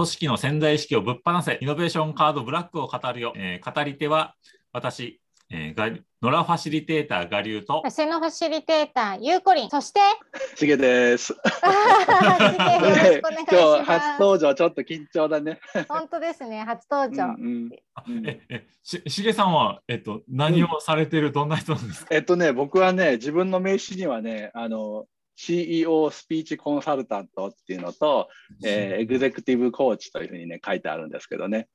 組織の潜在意識をぶっ放せ、イノベーションカードブラックを語るよ。えー語り手は私、えー、がノラファシリテーター我流と、セノファシリテーターゆうこりん、そして、しげです。しげよろしくお願いし今日初。登場ちょっと緊張だね。本当ですね、初登場。うんうんえ、え、し、しげさんは、えっと、何をされてる、どんな人なんですか？えっとね、僕はね、自分の名刺にはね、あの CEO スピーチコンサルタントっていうのと、えーエグゼクティブコーチというふうにね、書いてあるんですけどね、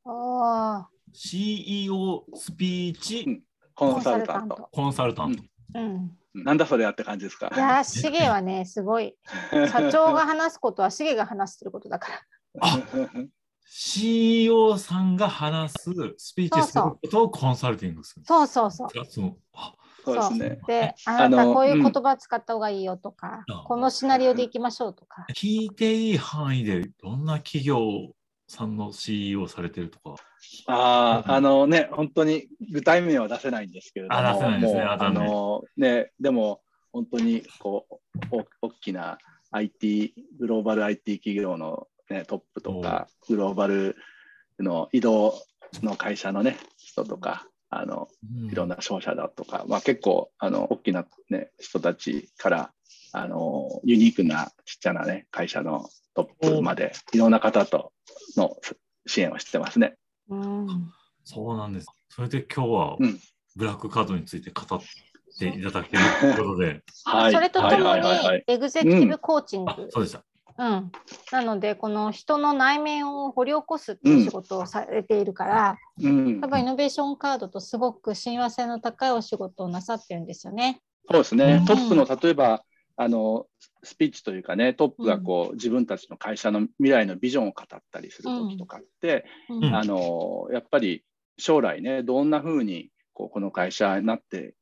CEO スピーチコンサルタント。コンサルタント。うん。なんだそれやって感じですか？い。やー、しげはね、すごい。社長が話すことはしげが話してることだから。あ CEO さんが話すスピーチすることをコンサルティングする。そうそうそう。そのあそうですね。で、あなたこういう言葉使った方がいいよとか、うんこのシナリオでいきましょうとか。聞いていい範囲でどんな企業さんの CEO されてるとか。ああ、あのね、本当に具体名は出せないんですけれども、あ出せないですね。ああのね、でも本当にこうお大きな IT、グローバル IT 企業の、ね、トップとか、グローバルの移動の会社のね、人とか、あのうんいろんな商社だとか、まあ、結構あの大きな、ね、人たちからあのユニークなちっちゃな、ね、会社のトップまでいろんな方との支援をしてますね。うん。そうなんです。それで今日はうんブラックカードについて語っていただけるということで。はい、それとともにエグゼクティブコーチング。あ、そうでした。うん、なのでこの人の内面を掘り起こすっていう仕事をされているから、うん。多分イノベーションカードとすごく親和性の高いお仕事をなさってるんですよね。そうですね、うん。トップの例えばあのスピーチというかね、トップがこう、自分たちの会社の未来のビジョンを語ったりする時とかって、うん。うん。あのやっぱり将来ね、どんな風にこうこの会社になって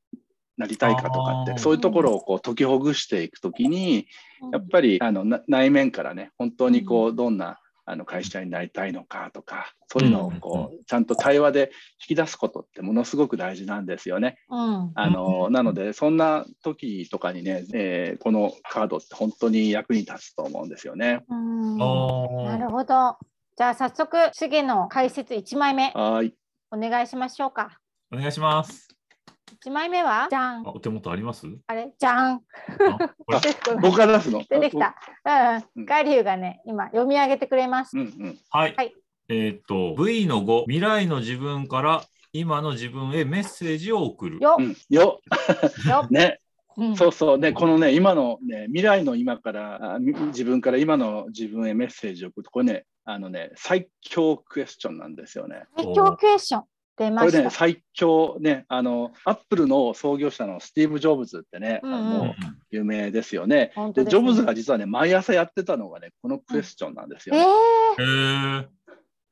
なりたいかとかって、そういうところをこう解きほぐしていくときに、やっぱりあのな内面からね、本当にこうどんなあの会社になりたいのかとか、そういうのをこうちゃんと対話で引き出すことってものすごく大事なんですよね。うんあのなので、そんな時とかにね、えーこのカードって本当に役に立つと思うんですよね。うんあなるほど。じゃあ早速、シゲの解説1枚目はい。お願いしましょうか。お願いします。1枚目は？じゃんあ。お手元あります？あれ？じゃん。あこれ？僕が出すの？出てきた。うんうん。ガリュウがね、今読み上げてくれますう。んうん。はい。はいえーっと、V の5、未来の自分から今の自分へメッセージを送る。ようん、よよ。ね、うんそうそうね、このね、今のね、未来の今から、あみ自分から今の自分へメッセージを送ると、これね、あのね、最強クエスチョンなんですよね。最強クエスチョン出ました。これね、最強ね、あの、アップルの創業者のスティーブ・ジョブズってね、うんうんあの有名ですよね。で、本当でジョブズが実はね、毎朝やってたのがね、このクエスチョンなんですよえね。ー、へえ。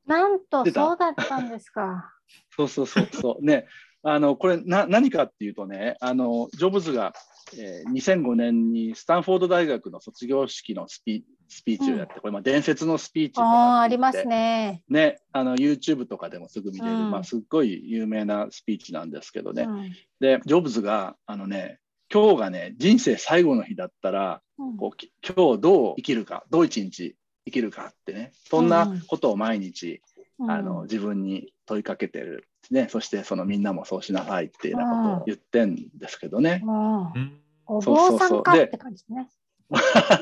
なんとそうだったんですか。そうそうそうそう。ね、あの、これな、何かっていうとね、あの、ジョブズが、えー2005年にスタンフォード大学の卒業式のスピスピーチをやって、これ、まあ、伝説のスピーチああ、あります。ね。ね、あの、YouTube とかでもすぐ見れる、うんまあ、すっごい有名なスピーチなんですけどね。うんで、ジョブズが、あのね、今日がね、人生最後の日だったら、うんこうき今日どう生きるか、どう一日生きるかってね、そんなことを毎日、あの自分に問いかけてる、ね、そしてそのみんなもそうしなさいっていうようなことを言ってんですけどね。おそうそうそう坊さんかでって感じですね。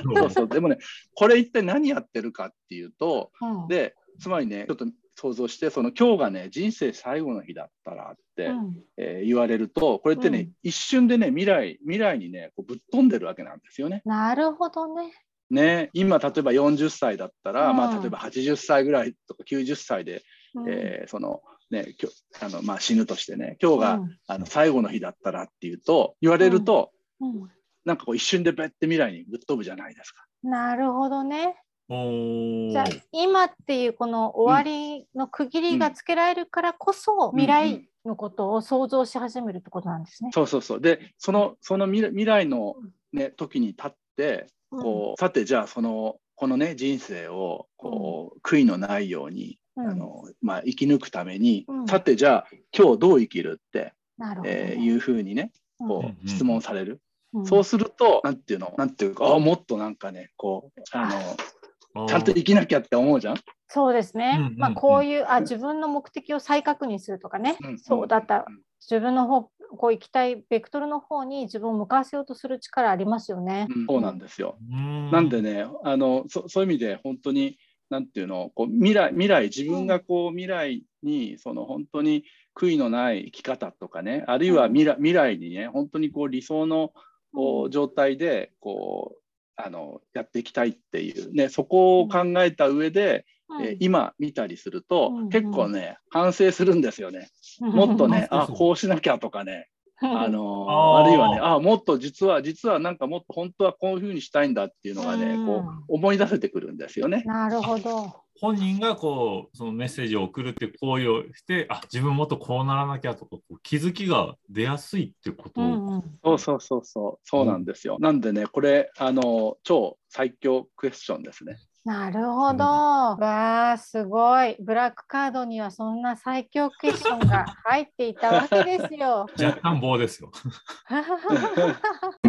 そうそう。でもね、これ一体何やってるかっていうと、うん。で、つまりね、ちょっと想像して、その今日がね、人生最後の日だったらって、うん。えー言われると、これってね、うん。一瞬でね、未来、未来にね、こうぶっ飛んでるわけなんですよね。なるほどね。ね、今、例えば40歳だったら、うん。まあ、例えば80歳ぐらいとか90歳で、うん。えーその、ね、きょあのまあ、死ぬとしてね、今日が、うんあの最後の日だったらっていうと、言われると、うんなんかこう一瞬でべって未来にぶっ飛ぶじゃないですか。なるほどね。おじゃあー今っていうこの終わりの区切りがつけられるからこそ、うん未来のことを想像し始めるってことなんですね。そうそうそう。で、そのその未来未来の、ね、時に立って、こうさて、じゃあその、このね、人生をこう、悔いのないように、うんあのまあ、生き抜くために、うん。さて、じゃあ今日どう生きるって、なるほど、えーいうふうにね、こうんう質問される。うん。そうすると、なんていうの、なんていうか、あもっとなんかね、こう、あの、ちゃんと生きなきゃって思うじゃん？そうですね。うんうんうん。まあこういうあ自分の目的を再確認するとかね。うんそうだった。うん自分の方こう行きたいベクトルの方に自分を向かわせようとする力ありますよね。うん。そうなんですよ。ななんでねあのそそういう意味で本当になんていうのこう未来未来自分がこう未来にその本当に悔いのない生き方とかねあるいは未来未来にね本当にこう理想のこう状態でこうあのやっていきたいっていうねそこを考えた上で、うん。えー今見たりすると、うん。結構ね反省するんですよね。もっとねうんあこうしなきゃとかねあのあーあるいはねあもっと実は実はなんかもっと本当はこういうふうにしたいんだっていうのがね、うんこう思い出せてくるんですよね。なるほど。本人がこうそのメッセージを送るって行為をしてあ自分もっとこうならなきゃとかこう気づきが出やすいってこと、うんうんそうそうそうそうそうなんですよ。なんでねこれあの超最強クエスチョンですね。なるほど。わあすごい。ブラックカードにはそんな最強クエスチョンが入っていたわけですよ。若干棒ですよ。